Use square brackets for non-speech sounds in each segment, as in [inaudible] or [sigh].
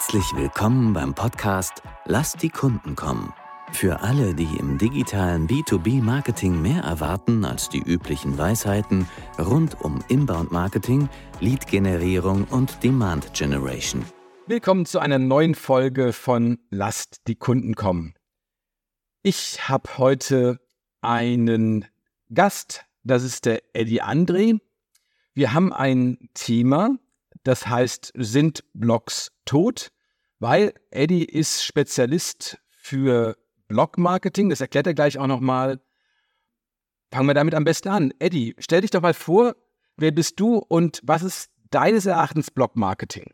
Herzlich willkommen beim Podcast Lass die Kunden kommen. Für alle, die im digitalen B2B-Marketing mehr erwarten als die üblichen Weisheiten rund um Inbound-Marketing, Lead-Generierung und Demand-Generation. Willkommen zu einer neuen Folge von Lasst die Kunden kommen. Ich habe heute einen Gast, das ist der Eddie André. Wir haben ein Thema, das heißt, sind Blogs tot? Weil Eddie ist Spezialist für Blog-Marketing. Das erklärt er gleich auch nochmal. Fangen wir damit am besten an. Eddie, stell dich doch mal vor, wer bist du und was ist deines Erachtens Blog-Marketing?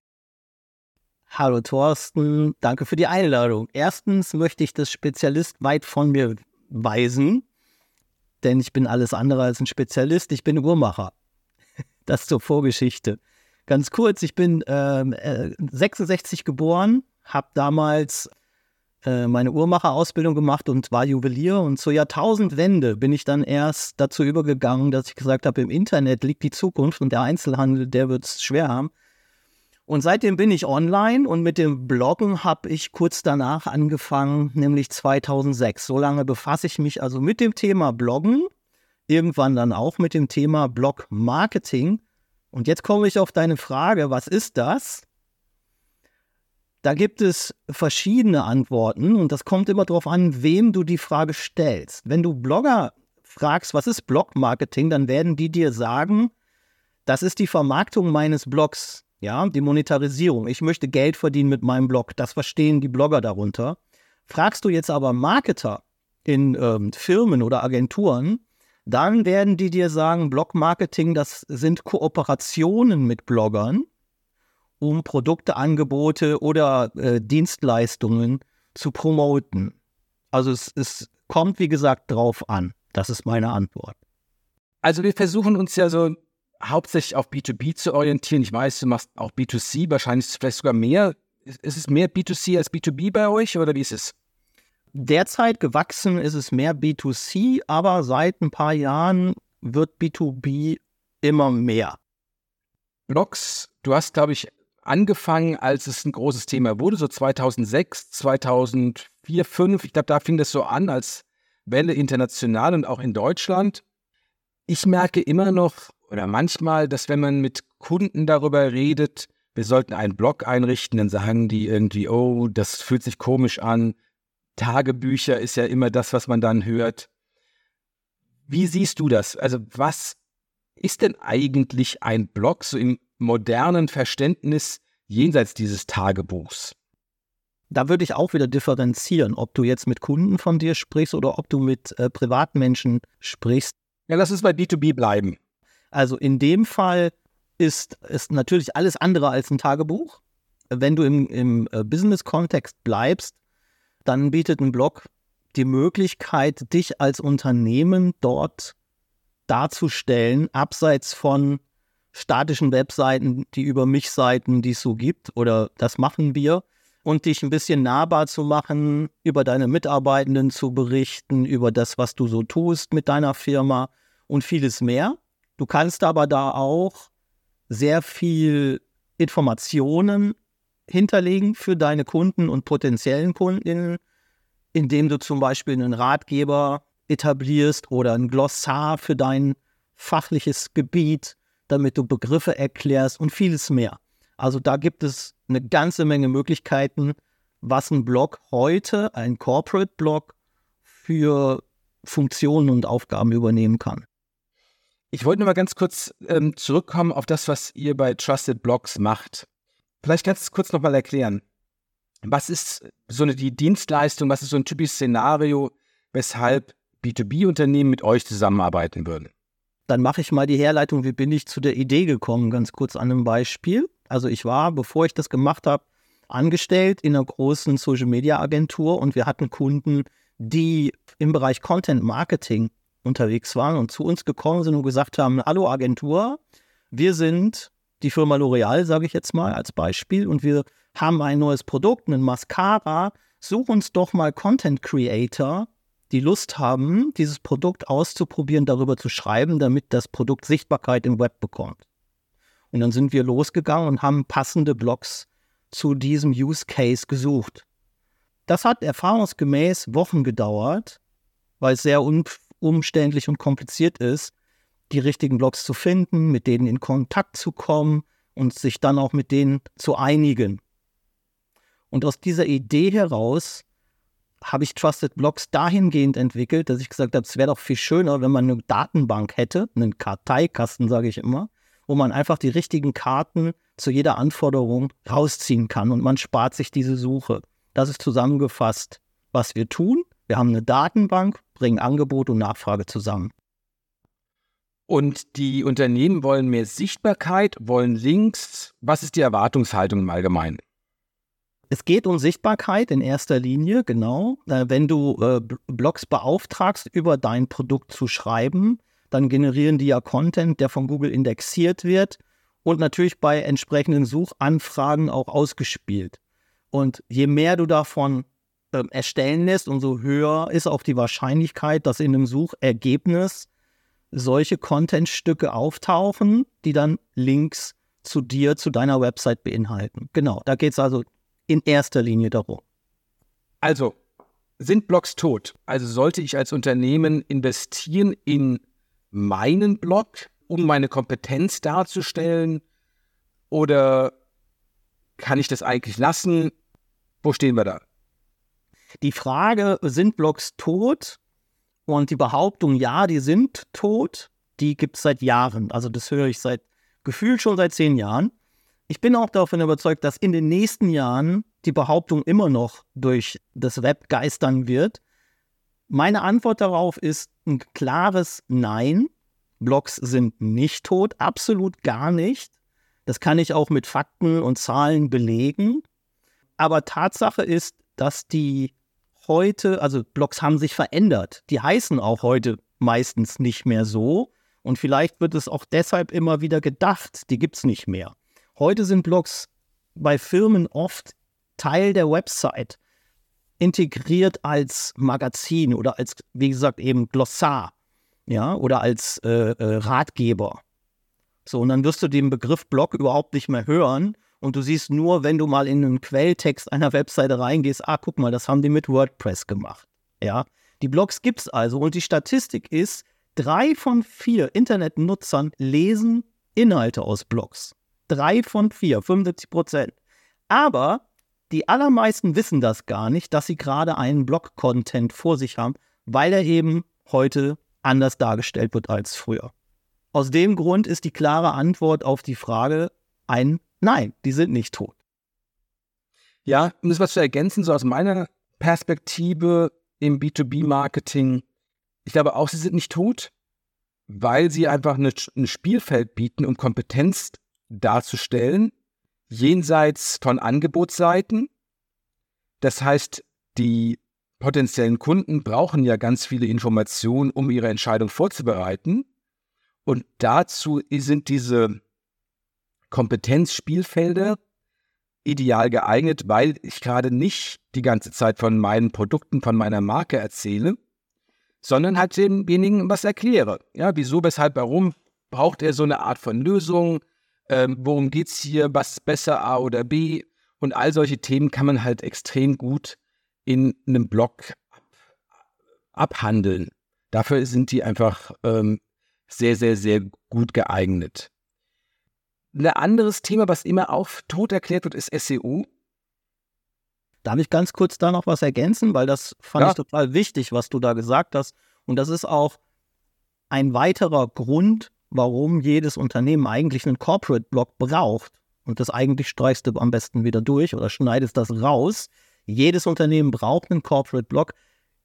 Hallo Thorsten, danke für die Einladung. Erstens möchte ich das Spezialist weit von mir weisen, denn ich bin alles andere als ein Spezialist, ich bin Uhrmacher. [laughs] Das zur Vorgeschichte. Ganz kurz, ich bin ähm, äh, 66 geboren, habe damals äh, meine Uhrmacherausbildung gemacht und war Juwelier. Und zur Jahrtausendwende bin ich dann erst dazu übergegangen, dass ich gesagt habe, im Internet liegt die Zukunft und der Einzelhandel, der wird es schwer haben. Und seitdem bin ich online und mit dem Bloggen habe ich kurz danach angefangen, nämlich 2006. So lange befasse ich mich also mit dem Thema Bloggen, irgendwann dann auch mit dem Thema Blog-Marketing und jetzt komme ich auf deine Frage, was ist das? Da gibt es verschiedene Antworten und das kommt immer darauf an, wem du die Frage stellst. Wenn du Blogger fragst, was ist Blog-Marketing, dann werden die dir sagen, das ist die Vermarktung meines Blogs, ja, die Monetarisierung. Ich möchte Geld verdienen mit meinem Blog. Das verstehen die Blogger darunter. Fragst du jetzt aber Marketer in ähm, Firmen oder Agenturen, dann werden die dir sagen, Blog-Marketing, das sind Kooperationen mit Bloggern, um Produkte, Angebote oder äh, Dienstleistungen zu promoten. Also es, es kommt, wie gesagt, drauf an. Das ist meine Antwort. Also wir versuchen uns ja so hauptsächlich auf B2B zu orientieren. Ich weiß, du machst auch B2C, wahrscheinlich vielleicht sogar mehr. Ist es mehr B2C als B2B bei euch oder wie ist es? Derzeit gewachsen ist es mehr B2C, aber seit ein paar Jahren wird B2B immer mehr. Blogs, du hast, glaube ich, angefangen, als es ein großes Thema wurde, so 2006, 2004, 2005. Ich glaube, da fing das so an als Welle international und auch in Deutschland. Ich merke immer noch oder manchmal, dass wenn man mit Kunden darüber redet, wir sollten einen Blog einrichten, dann sagen die irgendwie, oh, das fühlt sich komisch an, Tagebücher ist ja immer das, was man dann hört. Wie siehst du das? Also was ist denn eigentlich ein Blog so im modernen Verständnis jenseits dieses Tagebuchs? Da würde ich auch wieder differenzieren, ob du jetzt mit Kunden von dir sprichst oder ob du mit äh, Privatmenschen sprichst. Ja, lass uns bei B2B bleiben. Also in dem Fall ist es natürlich alles andere als ein Tagebuch. Wenn du im, im äh, Business-Kontext bleibst, dann bietet ein Blog die Möglichkeit, dich als Unternehmen dort darzustellen, abseits von statischen Webseiten, die über mich Seiten, die es so gibt, oder das machen wir, und dich ein bisschen nahbar zu machen, über deine Mitarbeitenden zu berichten, über das, was du so tust mit deiner Firma und vieles mehr. Du kannst aber da auch sehr viel Informationen hinterlegen für deine Kunden und potenziellen Kundinnen, indem du zum Beispiel einen Ratgeber etablierst oder ein Glossar für dein fachliches Gebiet, damit du Begriffe erklärst und vieles mehr. Also da gibt es eine ganze Menge Möglichkeiten, was ein Blog heute, ein Corporate Blog, für Funktionen und Aufgaben übernehmen kann. Ich wollte nur mal ganz kurz ähm, zurückkommen auf das, was ihr bei Trusted Blogs macht. Vielleicht kannst du es kurz nochmal erklären. Was ist so eine die Dienstleistung, was ist so ein typisches Szenario, weshalb B2B-Unternehmen mit euch zusammenarbeiten würden? Dann mache ich mal die Herleitung, wie bin ich zu der Idee gekommen, ganz kurz an einem Beispiel. Also ich war, bevor ich das gemacht habe, angestellt in einer großen Social-Media-Agentur und wir hatten Kunden, die im Bereich Content Marketing unterwegs waren und zu uns gekommen sind und gesagt haben, hallo Agentur, wir sind die Firma L'Oreal, sage ich jetzt mal als Beispiel, und wir haben ein neues Produkt, einen Mascara. Such uns doch mal Content Creator, die Lust haben, dieses Produkt auszuprobieren, darüber zu schreiben, damit das Produkt Sichtbarkeit im Web bekommt. Und dann sind wir losgegangen und haben passende Blogs zu diesem Use Case gesucht. Das hat erfahrungsgemäß Wochen gedauert, weil es sehr um, umständlich und kompliziert ist, die richtigen Blogs zu finden, mit denen in Kontakt zu kommen und sich dann auch mit denen zu einigen. Und aus dieser Idee heraus habe ich Trusted Blocks dahingehend entwickelt, dass ich gesagt habe, es wäre doch viel schöner, wenn man eine Datenbank hätte, einen Karteikasten, sage ich immer, wo man einfach die richtigen Karten zu jeder Anforderung rausziehen kann und man spart sich diese Suche. Das ist zusammengefasst, was wir tun. Wir haben eine Datenbank, bringen Angebot und Nachfrage zusammen. Und die Unternehmen wollen mehr Sichtbarkeit, wollen Links. Was ist die Erwartungshaltung im Allgemeinen? Es geht um Sichtbarkeit in erster Linie, genau. Äh, wenn du äh, Blogs beauftragst, über dein Produkt zu schreiben, dann generieren die ja Content, der von Google indexiert wird und natürlich bei entsprechenden Suchanfragen auch ausgespielt. Und je mehr du davon äh, erstellen lässt, umso höher ist auch die Wahrscheinlichkeit, dass in einem Suchergebnis solche Contentstücke auftauchen, die dann Links zu dir, zu deiner Website beinhalten. Genau, da geht es also in erster Linie darum. Also, sind Blogs tot? Also sollte ich als Unternehmen investieren in meinen Blog, um meine Kompetenz darzustellen? Oder kann ich das eigentlich lassen? Wo stehen wir da? Die Frage, sind Blogs tot? Und die Behauptung, ja, die sind tot, die gibt es seit Jahren. Also das höre ich seit gefühlt schon seit zehn Jahren. Ich bin auch davon überzeugt, dass in den nächsten Jahren die Behauptung immer noch durch das Web geistern wird. Meine Antwort darauf ist ein klares Nein. Blogs sind nicht tot, absolut gar nicht. Das kann ich auch mit Fakten und Zahlen belegen. Aber Tatsache ist, dass die heute, also Blogs haben sich verändert. Die heißen auch heute meistens nicht mehr so. Und vielleicht wird es auch deshalb immer wieder gedacht, die gibt es nicht mehr. Heute sind Blogs bei Firmen oft Teil der Website, integriert als Magazin oder als, wie gesagt, eben Glossar, ja, oder als äh, äh, Ratgeber. So, und dann wirst du den Begriff Blog überhaupt nicht mehr hören. Und du siehst nur, wenn du mal in einen Quelltext einer Webseite reingehst, ah, guck mal, das haben die mit WordPress gemacht. Ja, die Blogs gibt es also. Und die Statistik ist, drei von vier Internetnutzern lesen Inhalte aus Blogs. Drei von vier, 75 Prozent. Aber die allermeisten wissen das gar nicht, dass sie gerade einen Blog-Content vor sich haben, weil er eben heute anders dargestellt wird als früher. Aus dem Grund ist die klare Antwort auf die Frage ein Nein, die sind nicht tot. Ja, um das was zu ergänzen, so aus meiner Perspektive im B2B-Marketing, ich glaube auch, sie sind nicht tot, weil sie einfach ein Spielfeld bieten, um Kompetenz darzustellen, jenseits von Angebotsseiten. Das heißt, die potenziellen Kunden brauchen ja ganz viele Informationen, um ihre Entscheidung vorzubereiten. Und dazu sind diese Kompetenzspielfelder ideal geeignet, weil ich gerade nicht die ganze Zeit von meinen Produkten, von meiner Marke erzähle, sondern halt demjenigen was erkläre. Ja, wieso, weshalb, warum braucht er so eine Art von Lösung? ähm, worum geht es hier, was ist besser, A oder B? Und all solche Themen kann man halt extrem gut in einem Blog abhandeln. Dafür sind die einfach ähm, sehr, sehr, sehr gut geeignet. Ein anderes Thema, was immer auch tot erklärt wird, ist SEO. Darf ich ganz kurz da noch was ergänzen, weil das fand ja. ich total wichtig, was du da gesagt hast. Und das ist auch ein weiterer Grund, warum jedes Unternehmen eigentlich einen Corporate-Blog braucht. Und das eigentlich streichst du am besten wieder durch oder schneidest das raus. Jedes Unternehmen braucht einen Corporate-Blog.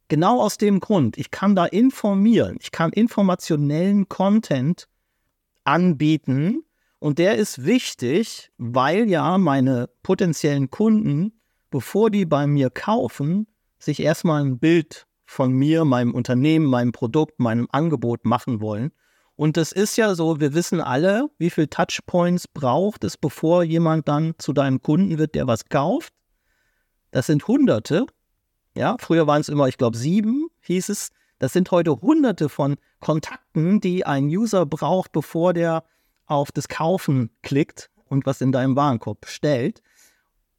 Genau aus dem Grund, ich kann da informieren, ich kann informationellen Content anbieten und der ist wichtig, weil ja meine potenziellen Kunden, bevor die bei mir kaufen, sich erstmal ein Bild von mir, meinem Unternehmen, meinem Produkt, meinem Angebot machen wollen. Und das ist ja so, wir wissen alle, wie viele Touchpoints braucht es, bevor jemand dann zu deinem Kunden wird, der was kauft. Das sind Hunderte. Ja, früher waren es immer, ich glaube, sieben, hieß es. Das sind heute Hunderte von Kontakten, die ein User braucht, bevor der auf das Kaufen klickt und was in deinem Warenkorb bestellt.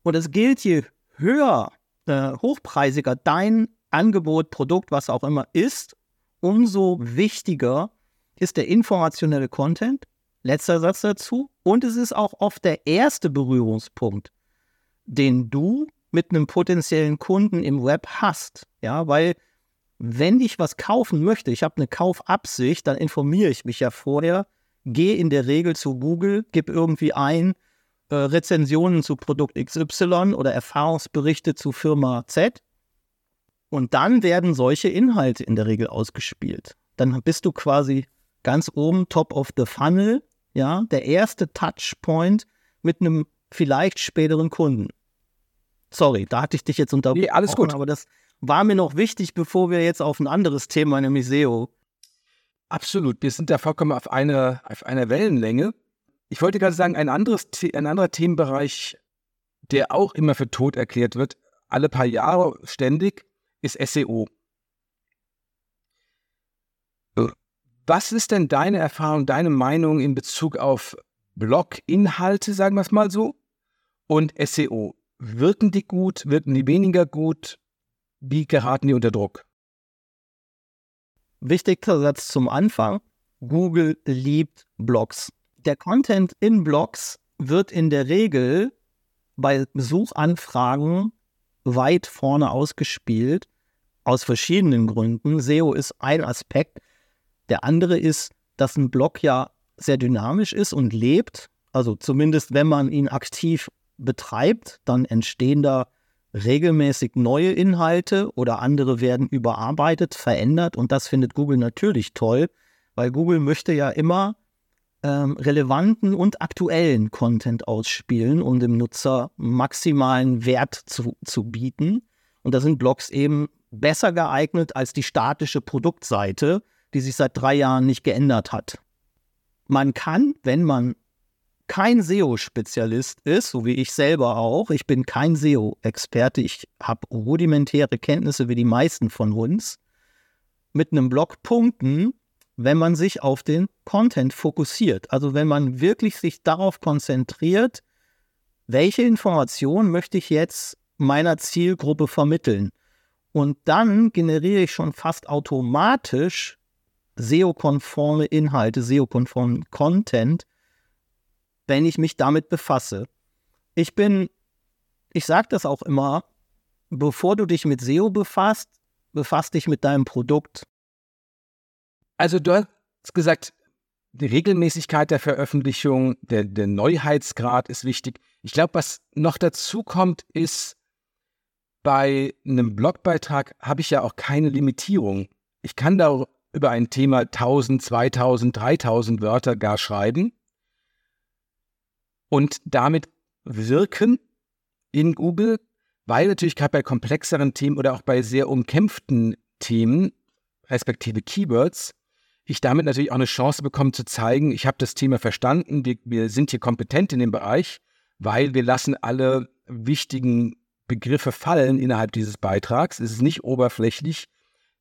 Und es gilt, je höher, äh, hochpreisiger dein Angebot, Produkt, was auch immer ist, umso wichtiger ist der informationelle Content. Letzter Satz dazu. Und es ist auch oft der erste Berührungspunkt, den du mit einem potenziellen Kunden im Web hast. Ja, weil wenn ich was kaufen möchte, ich habe eine Kaufabsicht, dann informiere ich mich ja vorher, gehe in der Regel zu Google, gebe irgendwie ein äh, Rezensionen zu Produkt XY oder Erfahrungsberichte zu Firma Z. Und dann werden solche Inhalte in der Regel ausgespielt. Dann bist du quasi ganz oben, top of the funnel, ja, der erste Touchpoint mit einem vielleicht späteren Kunden. Sorry, da hatte ich dich jetzt unterbrochen. Nee, alles gut. Aber das war mir noch wichtig, bevor wir jetzt auf ein anderes Thema, nämlich SEO. Absolut, wir sind da vollkommen auf, eine, auf einer Wellenlänge. Ich wollte gerade sagen, ein, anderes, ein anderer Themenbereich, der auch immer für tot erklärt wird, alle paar Jahre ständig, ist SEO. Was ist denn deine Erfahrung, deine Meinung in Bezug auf Blog-Inhalte, sagen wir es mal so, und SEO? Wirken die gut, wirken die weniger gut? Wie geraten die unter Druck? Wichtigster Satz zum Anfang. Google liebt Blogs. Der Content in Blogs wird in der Regel bei Suchanfragen weit vorne ausgespielt, aus verschiedenen Gründen. SEO ist ein Aspekt. Der andere ist, dass ein Blog ja sehr dynamisch ist und lebt. Also zumindest wenn man ihn aktiv betreibt, dann entstehen da regelmäßig neue Inhalte oder andere werden überarbeitet, verändert und das findet Google natürlich toll, weil Google möchte ja immer ähm, relevanten und aktuellen Content ausspielen, um dem Nutzer maximalen Wert zu, zu bieten. Und da sind Blogs eben besser geeignet als die statische Produktseite, die sich seit drei Jahren nicht geändert hat. Man kann, wenn man kein SEO-Spezialist ist, so wie ich selber auch, ich bin kein SEO-Experte, ich habe rudimentäre Kenntnisse wie die meisten von uns, mit einem Blog punkten, wenn man sich auf den Content fokussiert. Also wenn man wirklich sich darauf konzentriert, welche Informationen möchte ich jetzt meiner Zielgruppe vermitteln. Und dann generiere ich schon fast automatisch SEO-konforme Inhalte, SEO-konformen Content, wenn ich mich damit befasse. Ich bin, ich sage das auch immer, bevor du dich mit SEO befasst, befass dich mit deinem Produkt. Also du hast gesagt, die Regelmäßigkeit der Veröffentlichung, der, der Neuheitsgrad ist wichtig. Ich glaube, was noch dazu kommt, ist, bei einem Blogbeitrag habe ich ja auch keine Limitierung. Ich kann da über ein Thema 1000, 2000, 3000 Wörter gar schreiben und damit wirken in Google, weil natürlich gerade bei komplexeren Themen oder auch bei sehr umkämpften Themen, respektive Keywords, ich damit natürlich auch eine Chance bekomme zu zeigen, ich habe das Thema verstanden, wir, sind hier kompetent in dem Bereich, weil wir lassen alle wichtigen Begriffe fallen innerhalb dieses Beitrags. Es ist nicht oberflächlich.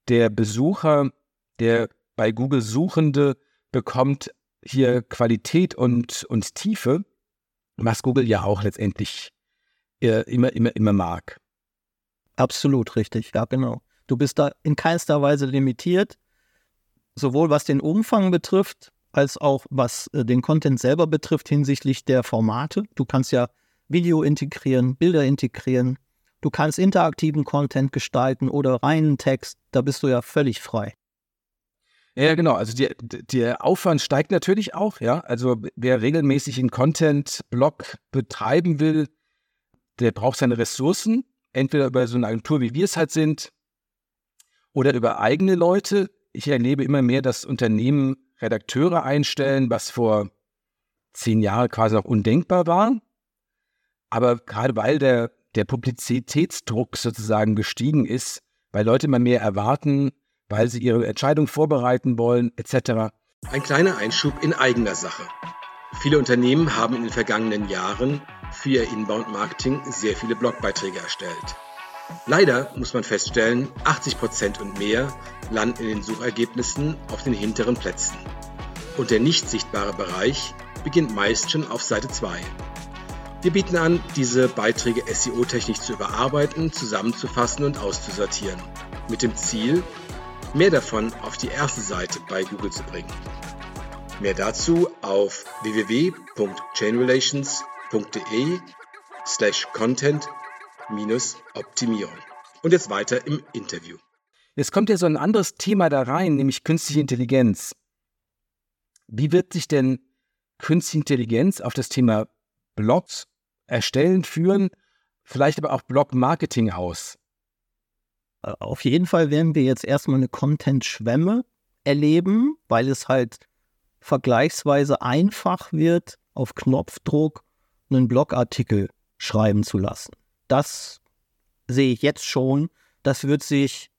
Der Besucher der bei Google Suchende bekommt hier Qualität und, und Tiefe, was Google ja auch letztendlich äh, immer, immer, immer mag. Absolut richtig, ja genau. Du bist da in keinster Weise limitiert, sowohl was den Umfang betrifft, als auch was äh, den Content selber betrifft hinsichtlich der Formate. Du kannst ja Video integrieren, Bilder integrieren, du kannst interaktiven Content gestalten oder reinen Text, da bist du ja völlig frei. Ja, genau. Also die, der Aufwand steigt natürlich auch, ja. Also wer regelmäßig einen Content-Blog betreiben will, der braucht seine Ressourcen, entweder über so eine Agentur, wie wir es halt sind, oder über eigene Leute. Ich erlebe immer mehr, dass Unternehmen Redakteure einstellen, was vor zehn Jahren quasi noch undenkbar war. Aber gerade weil der, der Publizitätsdruck sozusagen gestiegen ist, weil Leute immer mehr erwarten, weil sie ihre Entscheidung vorbereiten wollen, etc. Ein kleiner Einschub in eigener Sache. Viele Unternehmen haben in den vergangenen Jahren für ihr Inbound-Marketing sehr viele Blogbeiträge erstellt. Leider muss man feststellen, 80% und mehr landen in den Suchergebnissen auf den hinteren Plätzen. Und der nicht sichtbare Bereich beginnt meist schon auf Seite 2. Wir bieten an, diese Beiträge SEO-technisch zu überarbeiten, zusammenzufassen und auszusortieren. Mit dem Ziel, mehr davon auf die erste Seite bei Google zu bringen. Mehr dazu auf www.chainrelations.de slash content minus Optimierung. Und jetzt weiter im Interview. Jetzt kommt ja so ein anderes Thema da rein, nämlich künstliche Intelligenz. Wie wird sich denn künstliche Intelligenz auf das Thema Blogs erstellen, führen, vielleicht aber auch Blog-Marketing aus? Auf jeden Fall werden wir jetzt erstmal eine Content-Schwemme erleben, weil es halt vergleichsweise einfach wird, auf Knopfdruck einen Blogartikel schreiben zu lassen. Das sehe ich jetzt schon. Das wird sich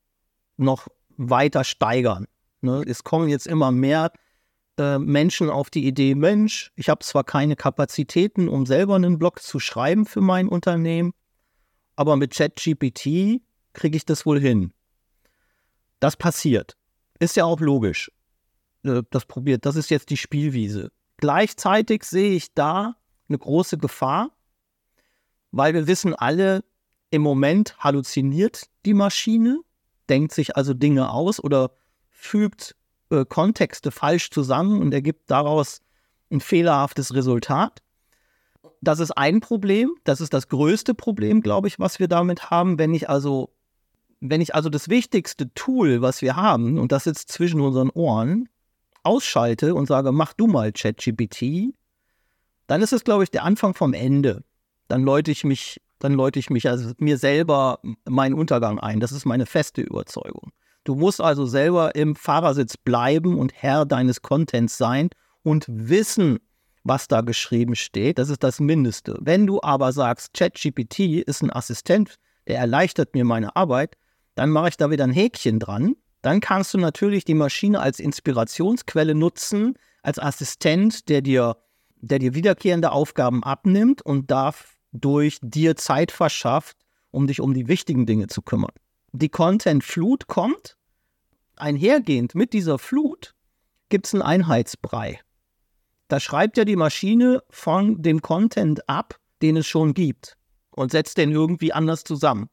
noch weiter steigern. Ne? Es kommen jetzt immer mehr äh, Menschen auf die Idee, Mensch, ich habe zwar keine Kapazitäten, um selber einen Blog zu schreiben für mein Unternehmen, aber mit ChatGPT kriege ich das wohl hin. Das passiert. Ist ja auch logisch. Äh, das probiert, das ist jetzt die Spielwiese. Gleichzeitig sehe ich da eine große Gefahr, weil wir wissen alle, im Moment halluziniert die Maschine, denkt sich also Dinge aus oder fügt äh, Kontexte falsch zusammen und ergibt daraus ein fehlerhaftes Resultat. Das ist ein Problem, das ist das größte Problem, glaube ich, was wir damit haben. Wenn ich also, wenn ich also das wichtigste Tool, was wir haben, und das sitzt zwischen unseren Ohren, ausschalte und sage, mach du mal ChatGPT, dann ist es, glaube ich, der Anfang vom Ende. Dann läute ich mich, dann läute ich mich also mir selber meinen Untergang ein. Das ist meine feste Überzeugung. Du musst also selber im Fahrersitz bleiben und Herr deines Contents sein und wissen, was da geschrieben steht. Das ist das Mindeste. Wenn du aber sagst, ChatGPT ist ein Assistent, der erleichtert mir meine Arbeit, dann mache ich da wieder ein Häkchen dran. Dann kannst du natürlich die Maschine als Inspirationsquelle nutzen, als Assistent, der dir, der dir wiederkehrende Aufgaben abnimmt und dadurch dir Zeit verschafft, um dich um die wichtigen Dinge zu kümmern die Content-Flut kommt, einhergehend mit dieser Flut gibt es einen Einheitsbrei. Da schreibt ja die Maschine von dem Content ab, den es schon gibt und setzt den irgendwie anders zusammen.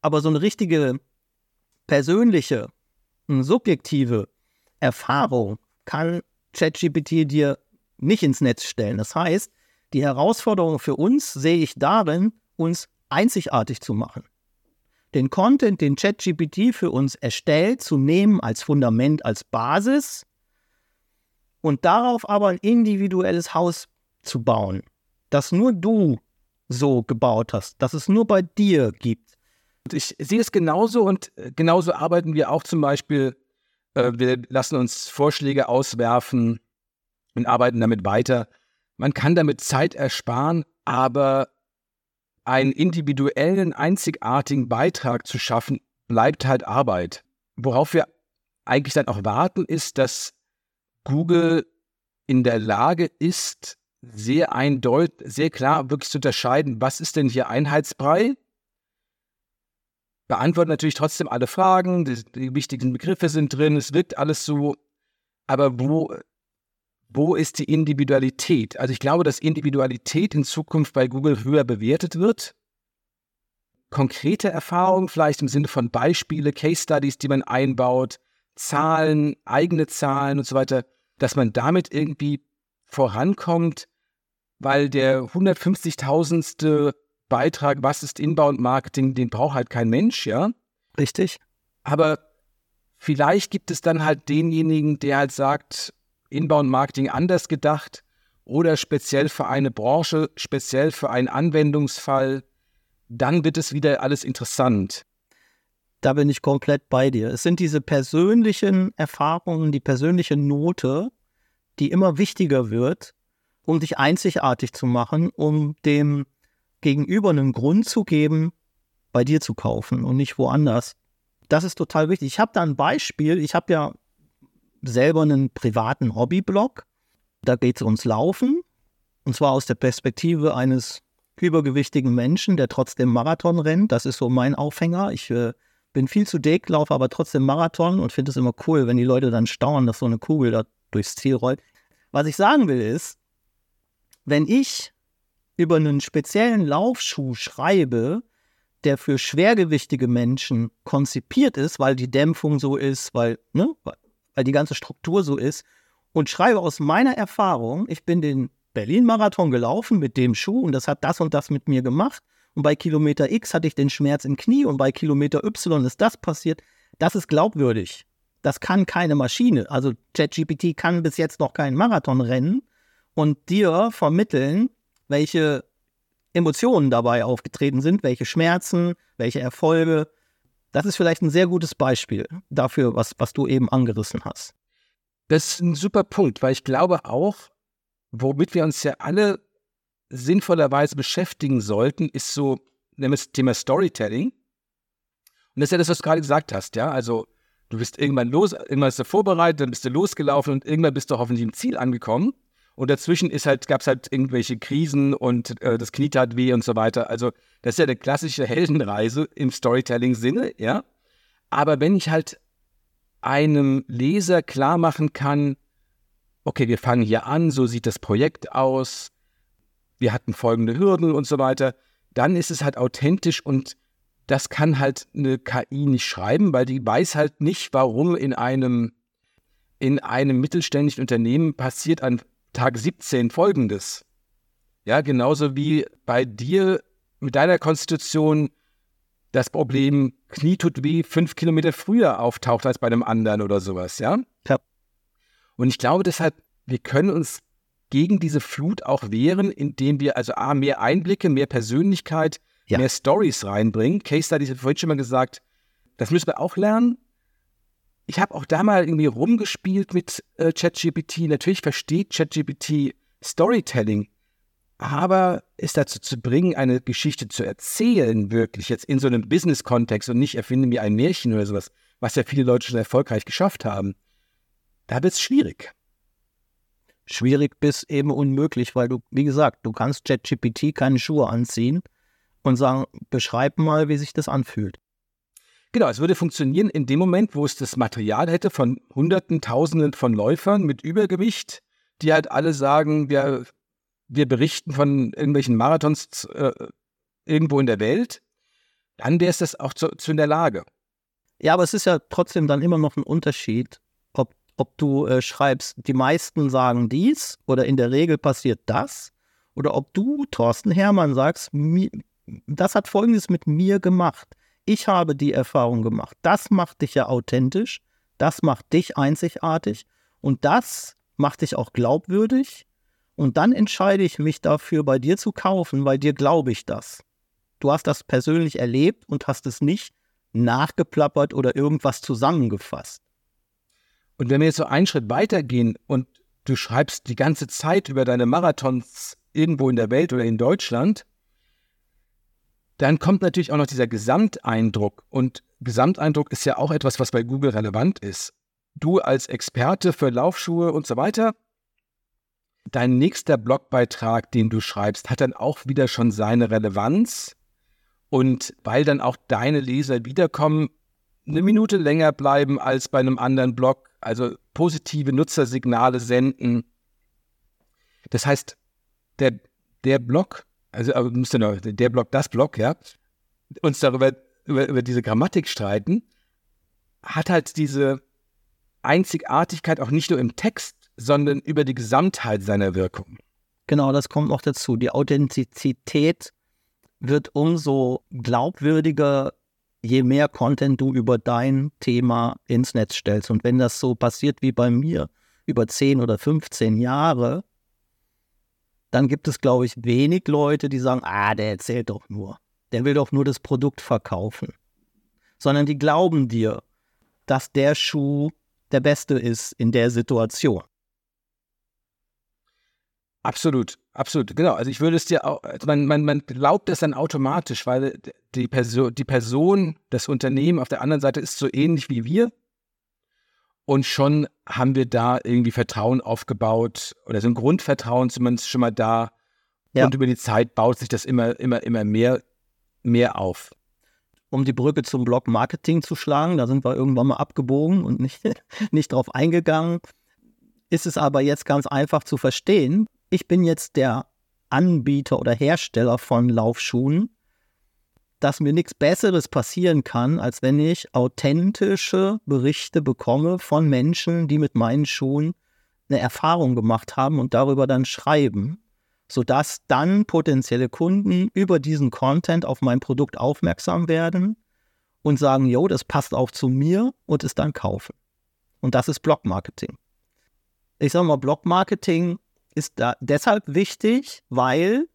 Aber so eine richtige persönliche, subjektive Erfahrung kann ChatGPT dir nicht ins Netz stellen. Das heißt, die Herausforderung für uns sehe ich darin, uns einzigartig zu machen den Content, den ChatGPT für uns erstellt, zu nehmen als Fundament, als Basis und darauf aber ein individuelles Haus zu bauen, das nur du so gebaut hast, dass es nur bei dir gibt. Ich sehe es genauso und äh, genauso arbeiten wir auch zum Beispiel. Äh, wir lassen uns Vorschläge auswerfen und arbeiten damit weiter. Man kann damit Zeit ersparen, aber einen individuellen, einzigartigen Beitrag zu schaffen, bleibt halt Arbeit. Worauf wir eigentlich dann auch warten, ist, dass Google in der Lage ist, sehr eindeutig, sehr klar wirklich zu unterscheiden, was ist denn hier Einheitsbrei? Beantwortet natürlich trotzdem alle Fragen, die, die wichtigen Begriffe sind drin, es wirkt alles so, aber wo wo ist die Individualität? Also ich glaube, dass Individualität in Zukunft bei Google höher bewertet wird. Konkrete Erfahrungen, vielleicht im Sinne von Beispiele, Case Studies, die man einbaut, Zahlen, eigene Zahlen und so weiter, dass man damit irgendwie vorankommt, weil der 150.000. Beitrag, was ist Inbound Marketing, den braucht halt kein Mensch, ja? Richtig. Aber vielleicht gibt es dann halt denjenigen, der halt sagt, Inbound-Marketing anders gedacht oder speziell für eine Branche, speziell für einen Anwendungsfall, dann wird es wieder alles interessant. Da bin ich komplett bei dir. Es sind diese persönlichen Erfahrungen, die persönliche Note, die immer wichtiger wird, um dich einzigartig zu machen, um dem Gegenüber einen Grund zu geben, bei dir zu kaufen und nicht woanders. Das ist total wichtig. Ich habe da ein Beispiel. Ich habe ja selber einen privaten Hobbyblog. Da geht es ums Laufen. Und zwar aus der Perspektive eines übergewichtigen Menschen, der trotzdem Marathon rennt. Das ist so mein Aufhänger. Ich äh, bin viel zu dick, laufe aber trotzdem Marathon und finde es immer cool, wenn die Leute dann staunen, dass so eine Kugel da durchs Ziel rollt. Was ich sagen will ist, wenn ich über einen speziellen Laufschuh schreibe, der für schwergewichtige Menschen konzipiert ist, weil die Dämpfung so ist, weil, ne, weil die ganze Struktur so ist, und schreibe aus meiner Erfahrung, ich bin den Berlin-Marathon gelaufen mit dem Schuh und das hat das und das mit mir gemacht. Und bei Kilometer X hatte ich den Schmerz im Knie und bei Kilometer Y ist das passiert. Das ist glaubwürdig. Das kann keine Maschine. Also ChatGPT kann bis jetzt noch keinen Marathon rennen und dir vermitteln, welche Emotionen dabei aufgetreten sind, welche Schmerzen, welche Erfolge. Das ist vielleicht ein sehr gutes Beispiel dafür, was, was du eben angerissen hast. Das ist ein super Punkt, weil ich glaube auch, womit wir uns ja alle sinnvollerweise beschäftigen sollten, ist so das Thema Storytelling. Und das ist ja das, was du gerade gesagt hast, ja. Also du bist irgendwann los, irgendwann bist du vorbereitet, dann bist du losgelaufen und irgendwann bist du hoffentlich im Ziel angekommen. Und dazwischen halt, gab es halt irgendwelche Krisen und äh, das Knie tat weh und so weiter. Also, das ist ja eine klassische Heldenreise im Storytelling-Sinne, ja. Aber wenn ich halt einem Leser klar machen kann, okay, wir fangen hier an, so sieht das Projekt aus, wir hatten folgende Hürden und so weiter, dann ist es halt authentisch und das kann halt eine KI nicht schreiben, weil die weiß halt nicht, warum in einem, in einem mittelständischen Unternehmen passiert an Tag 17 folgendes. Ja, genauso wie bei dir mit deiner Konstitution das Problem Knie tut weh fünf Kilometer früher auftaucht als bei einem anderen oder sowas, ja? Ja. Und ich glaube deshalb, wir können uns gegen diese Flut auch wehren, indem wir also A, mehr Einblicke, mehr Persönlichkeit, ja. mehr Stories reinbringen. Case Studies, ich habe vorhin schon mal gesagt, das müssen wir auch lernen ich habe auch da mal irgendwie rumgespielt mit äh, ChatGPT. Natürlich versteht ChatGPT Storytelling, aber es dazu zu bringen, eine Geschichte zu erzählen, wirklich jetzt in so einem Business-Kontext und nicht erfinde mir ein Märchen oder sowas, was ja viele Leute schon erfolgreich geschafft haben, da wird es schwierig. Schwierig bis eben unmöglich, weil du, wie gesagt, du kannst ChatGPT keine Schuhe anziehen und sagen, beschreib mal, wie sich das anfühlt. Genau, es würde funktionieren in dem Moment, wo es das Material hätte von Hunderten, Tausenden von Läufern mit Übergewicht, die halt alle sagen, wir, wir berichten von irgendwelchen Marathons äh, irgendwo in der Welt, dann wäre es das auch zu, zu in der Lage. Ja, aber es ist ja trotzdem dann immer noch ein Unterschied, ob, ob du äh, schreibst, die meisten sagen dies oder in der Regel passiert das, oder ob du, Thorsten Hermann, sagst, das hat Folgendes mit mir gemacht ich habe die Erfahrung gemacht. Das macht dich ja authentisch, das macht dich einzigartig und das macht dich auch glaubwürdig. Und dann entscheide ich mich dafür, bei dir zu kaufen, weil dir glaube ich das. Du hast das persönlich erlebt und hast es nicht nachgeplappert oder irgendwas zusammengefasst. Und wenn wir jetzt so einen Schritt weitergehen und du schreibst die ganze Zeit über deine Marathons irgendwo in der Welt oder in Deutschland, dann kommt natürlich auch noch dieser Gesamteindruck. Und Gesamteindruck ist ja auch etwas, was bei Google relevant ist. Du als Experte für Laufschuhe und so weiter, dein nächster Blogbeitrag, den du schreibst, hat dann auch wieder schon seine Relevanz. Und weil dann auch deine Leser wiederkommen, eine Minute länger bleiben als bei einem anderen Blog, also positive Nutzersignale senden. Das heißt, der, der Blog also müsste noch, der Block, das Block, ja, uns darüber über, über diese Grammatik streiten, hat halt diese Einzigartigkeit auch nicht nur im Text, sondern über die Gesamtheit seiner Wirkung. Genau, das kommt noch dazu. Die Authentizität wird umso glaubwürdiger, je mehr Content du über dein Thema ins Netz stellst. Und wenn das so passiert wie bei mir über 10 oder 15 Jahre, dann gibt es, glaube ich, wenig Leute, die sagen, ah, der erzählt doch nur. Der will doch nur das Produkt verkaufen. Sondern die glauben dir, dass der Schuh der beste ist in der Situation. Absolut, absolut, genau. Also ich würde es dir auch, also man, man, man glaubt das dann automatisch, weil die Person, die Person, das Unternehmen auf der anderen Seite ist so ähnlich wie wir. Und schon haben wir da irgendwie Vertrauen aufgebaut oder so ein Grundvertrauen zumindest schon mal da. Ja. Und über die Zeit baut sich das immer, immer, immer mehr, mehr auf. Um die Brücke zum Blog Marketing zu schlagen, da sind wir irgendwann mal abgebogen und nicht, [laughs] nicht drauf eingegangen. Ist es aber jetzt ganz einfach zu verstehen. Ich bin jetzt der Anbieter oder Hersteller von Laufschuhen, dass mir nichts Besseres passieren kann, als wenn ich authentische Berichte bekomme von Menschen, die mit meinen Schuhen eine Erfahrung gemacht haben und darüber dann schreiben, sodass dann potenzielle Kunden über diesen Content auf mein Produkt aufmerksam werden und sagen, jo, das passt auch zu mir und es dann kaufen. Und das ist Blog-Marketing. Ich sage mal, Blog-Marketing ist da deshalb wichtig, weil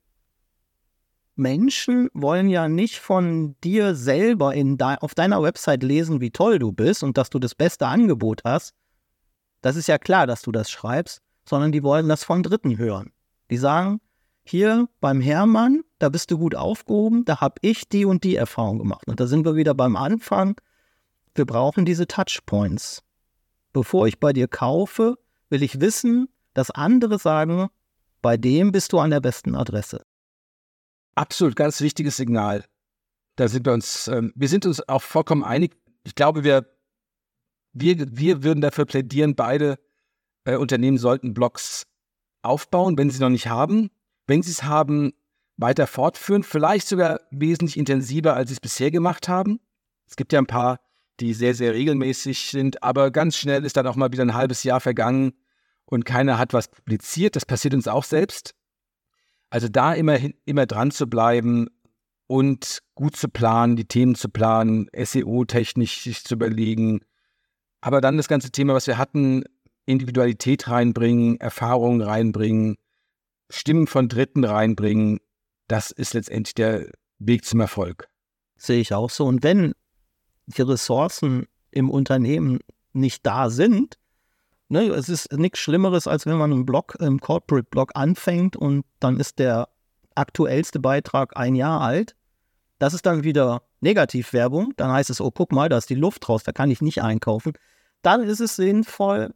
Menschen wollen ja nicht von dir selber in de auf deiner Website lesen, wie toll du bist und dass du das beste Angebot hast. Das ist ja klar, dass du das schreibst, sondern die wollen das von Dritten hören. Die sagen, hier beim Hermann, da bist du gut aufgehoben, da habe ich die und die Erfahrung gemacht. Und da sind wir wieder beim Anfang. Wir brauchen diese Touchpoints. Bevor ich bei dir kaufe, will ich wissen, dass andere sagen, bei dem bist du an der besten Adresse. Absolut, ganz wichtiges Signal. Da sind wir uns, äh, wir sind uns auch vollkommen einig. Ich glaube, wir, wir, wir würden dafür plädieren, beide äh, Unternehmen sollten Blogs aufbauen, wenn sie noch nicht haben. Wenn sie es haben, weiter fortführen, vielleicht sogar wesentlich intensiver, als sie es bisher gemacht haben. Es gibt ja ein paar, die sehr, sehr regelmäßig sind, aber ganz schnell ist dann auch mal wieder ein halbes Jahr vergangen und keiner hat was publiziert. Das passiert uns auch selbst. Also da immer, immer dran zu bleiben und gut zu planen, die Themen zu planen, SEO-technisch sich zu überlegen. Aber dann das ganze Thema, was wir hatten, Individualität reinbringen, Erfahrungen reinbringen, Stimmen von Dritten reinbringen, das ist letztendlich der Weg zum Erfolg. Sehe ich auch so. Und wenn die Ressourcen im Unternehmen nicht da sind, ne, es ist nichts Schlimmeres, als wenn man einen Blog, einen Corporate-Blog anfängt und dann ist der aktuellste Beitrag ein Jahr alt. Das ist dann wieder Negativwerbung. Dann heißt es, oh, guck mal, da ist die Luft raus, da kann ich nicht einkaufen. Dann ist es sinnvoll,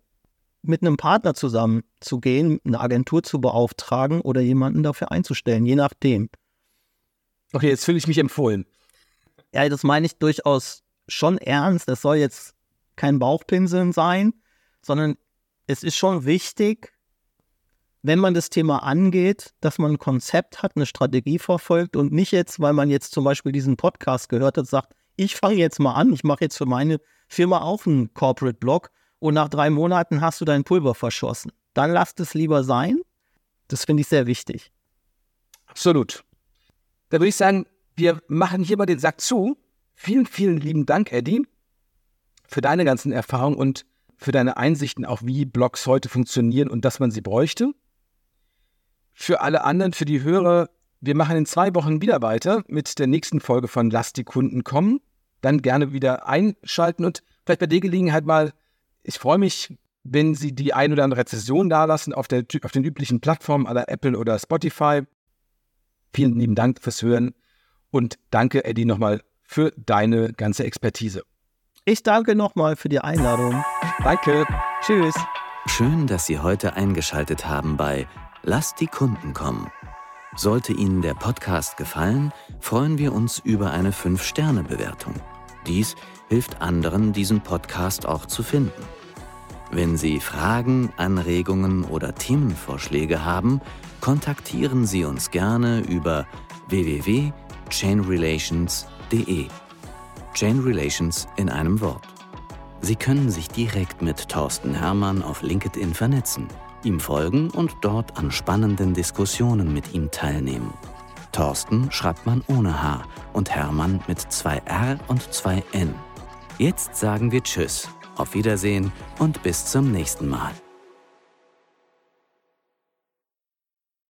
mit einem Partner zusammen zu gehen, eine Agentur zu beauftragen oder jemanden dafür einzustellen, je nachdem. Okay, jetzt fühle ich mich empfohlen. Ja, das meine ich durchaus schon ernst. Das soll jetzt kein Bauchpinseln sein, sondern es ist schon wichtig, wenn man das Thema angeht, dass man ein Konzept hat, eine Strategie verfolgt und nicht jetzt, weil man jetzt zum Beispiel diesen Podcast gehört hat, sagt, ich fange jetzt mal an, ich mache jetzt für meine Firma auch einen Corporate Blog und nach drei Monaten hast du dein Pulver verschossen. Dann lass es lieber sein. Das finde ich sehr wichtig. Absolut. Da würde ich sagen, wir machen hier mal den Sack zu. Vielen, vielen lieben Dank, Eddie, für deine ganzen Erfahrungen und für deine Einsichten auch, wie Blogs heute funktionieren und dass man sie bräuchte. Für alle anderen, für die Hörer, wir machen in zwei Wochen wieder weiter mit der nächsten Folge von Lass die Kunden kommen. Dann gerne wieder einschalten und vielleicht bei der Gelegenheit mal ich freue mich, wenn Sie die ein oder andere Rezession dalassen auf, der, auf den üblichen Plattformen aller Apple oder Spotify. Vielen lieben Dank fürs Hören und danke, Eddie, nochmal für deine ganze Expertise. Ich danke nochmal für die Einladung. Danke. Tschüss. Schön, dass Sie heute eingeschaltet haben bei Lass die Kunden kommen. Sollte Ihnen der Podcast gefallen, freuen wir uns über eine 5-Sterne-Bewertung. Dies hilft anderen, diesen Podcast auch zu finden. Wenn Sie Fragen, Anregungen oder Themenvorschläge haben, kontaktieren Sie uns gerne über www.chainrelations.de. Chain Relations in einem Wort. Sie können sich direkt mit Thorsten Hermann auf LinkedIn vernetzen, ihm folgen und dort an spannenden Diskussionen mit ihm teilnehmen. Thorsten schreibt man ohne H und Hermann mit zwei R und zwei N. Jetzt sagen wir Tschüss, auf Wiedersehen und bis zum nächsten Mal.